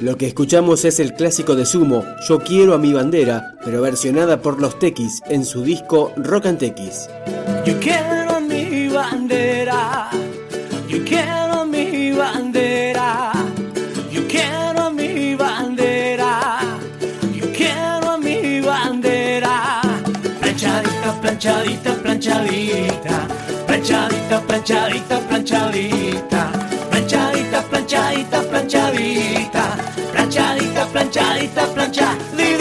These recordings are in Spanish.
Lo que escuchamos es el clásico de Sumo, Yo quiero a mi bandera, pero versionada por los Tequis en su disco Rock and Tequis. Yo quiero mi bandera, yo quiero mi bandera, yo quiero mi bandera, yo quiero a mi bandera. Planchadita, planchadita, planchadita, planchadita, planchadita, planchadita, planchadita, planchadita, planchadita planchadita, planchadita, planchadita.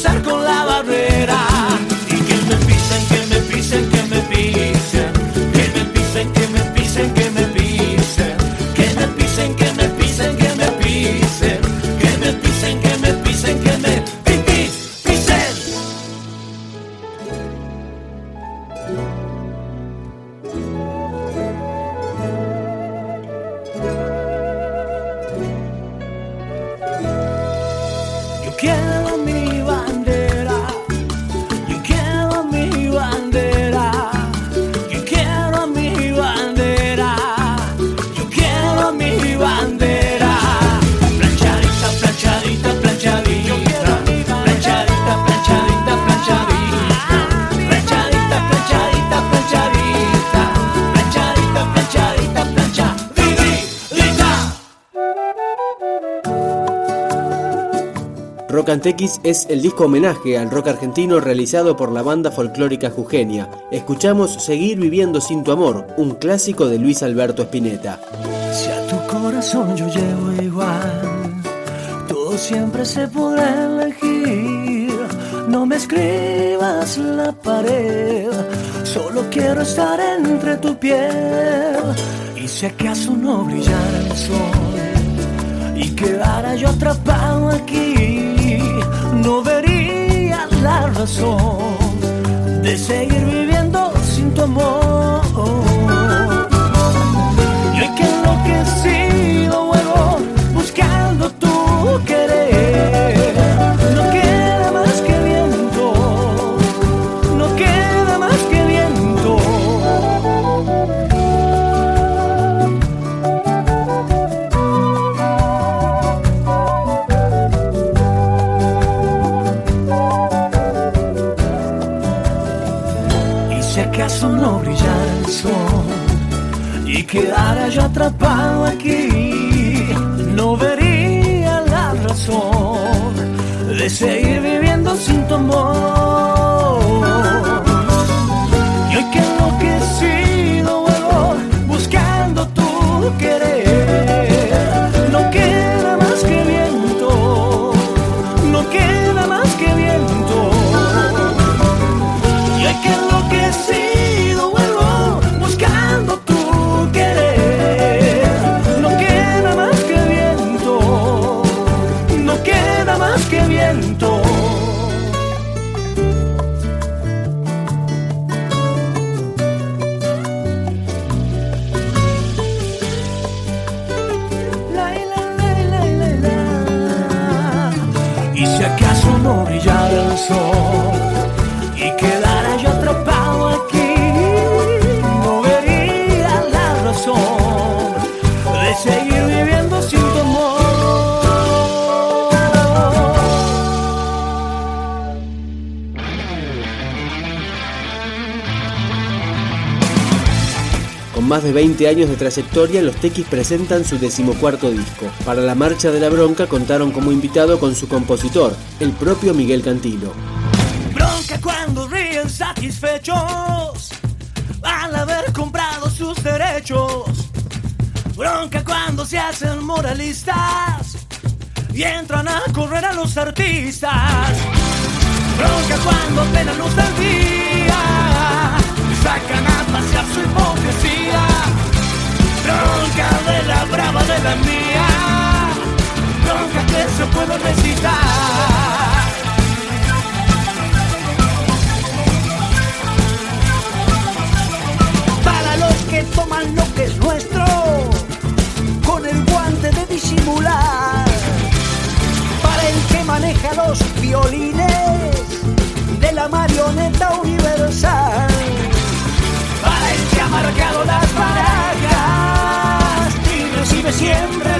Cruzar con la barrera. Rock and Tequis es el disco homenaje al rock argentino realizado por la banda folclórica Jujeña. Escuchamos Seguir viviendo sin tu amor, un clásico de Luis Alberto Spinetta. Si a tu corazón yo llevo igual, todo siempre se podrá elegir. No me escribas la pared, solo quiero estar entre tu piel. Y si acaso no brillara el sol y quedara yo atrapado aquí, no vería la razón de seguir viviendo sin tu amor. Si acaso no brillara el sol y quedara yo atrapado aquí, no vería la razón de seguir viviendo sin tu amor. Y hoy que enloquecido vuelvo buscando tu querer, seguir viviendo sin tu amor. Con más de 20 años de trayectoria, los Tequis presentan su decimocuarto disco. Para la Marcha de la Bronca contaron como invitado con su compositor, el propio Miguel Cantilo. Bronca cuando ríen satisfechos al haber comprado sus derechos. Bronca cuando se hacen moralistas y entran a correr a los artistas. Bronca cuando apenas luz del día sacan a pasear su hipocresía. Bronca de la brava de la mía. Bronca que se puede recitar. Para el que maneja los violines de la marioneta universal, para el que ha marcado las barajas y recibe siempre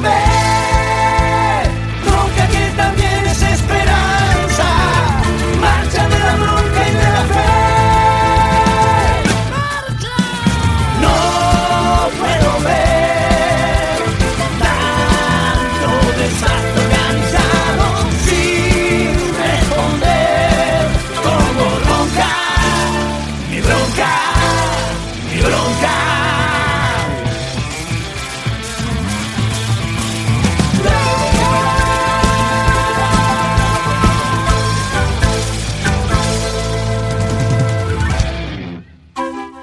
man.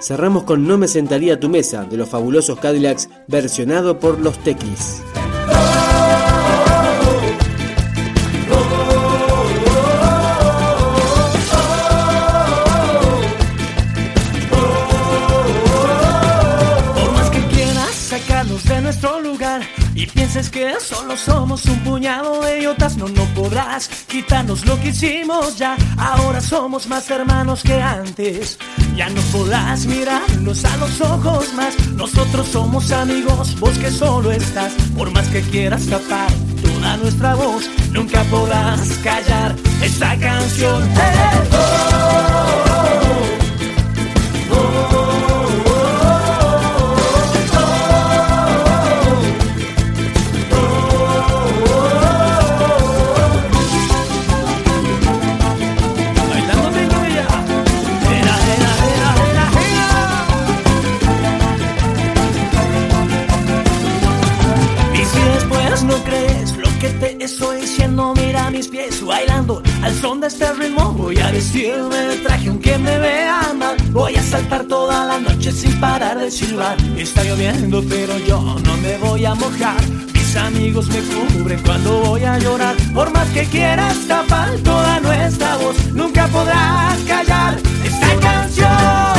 Cerramos con No me sentaría a tu mesa de los fabulosos Cadillacs versionado por los Tequis. Pienses que solo somos un puñado de idiotas, no, no podrás quitarnos lo que hicimos ya. Ahora somos más hermanos que antes. Ya no podrás mirarnos a los ojos más. Nosotros somos amigos, vos que solo estás. Por más que quieras tapar toda nuestra voz, nunca podrás callar esta canción. ¡Eh! Oh. Diciendo, mira mis pies bailando al son de este ritmo. Voy a vestirme de traje aunque me vean mal. Voy a saltar toda la noche sin parar de silbar. Está lloviendo, pero yo no me voy a mojar. Mis amigos me cubren cuando voy a llorar. Por más que quieras tapar toda nuestra voz, nunca podrás callar esta canción.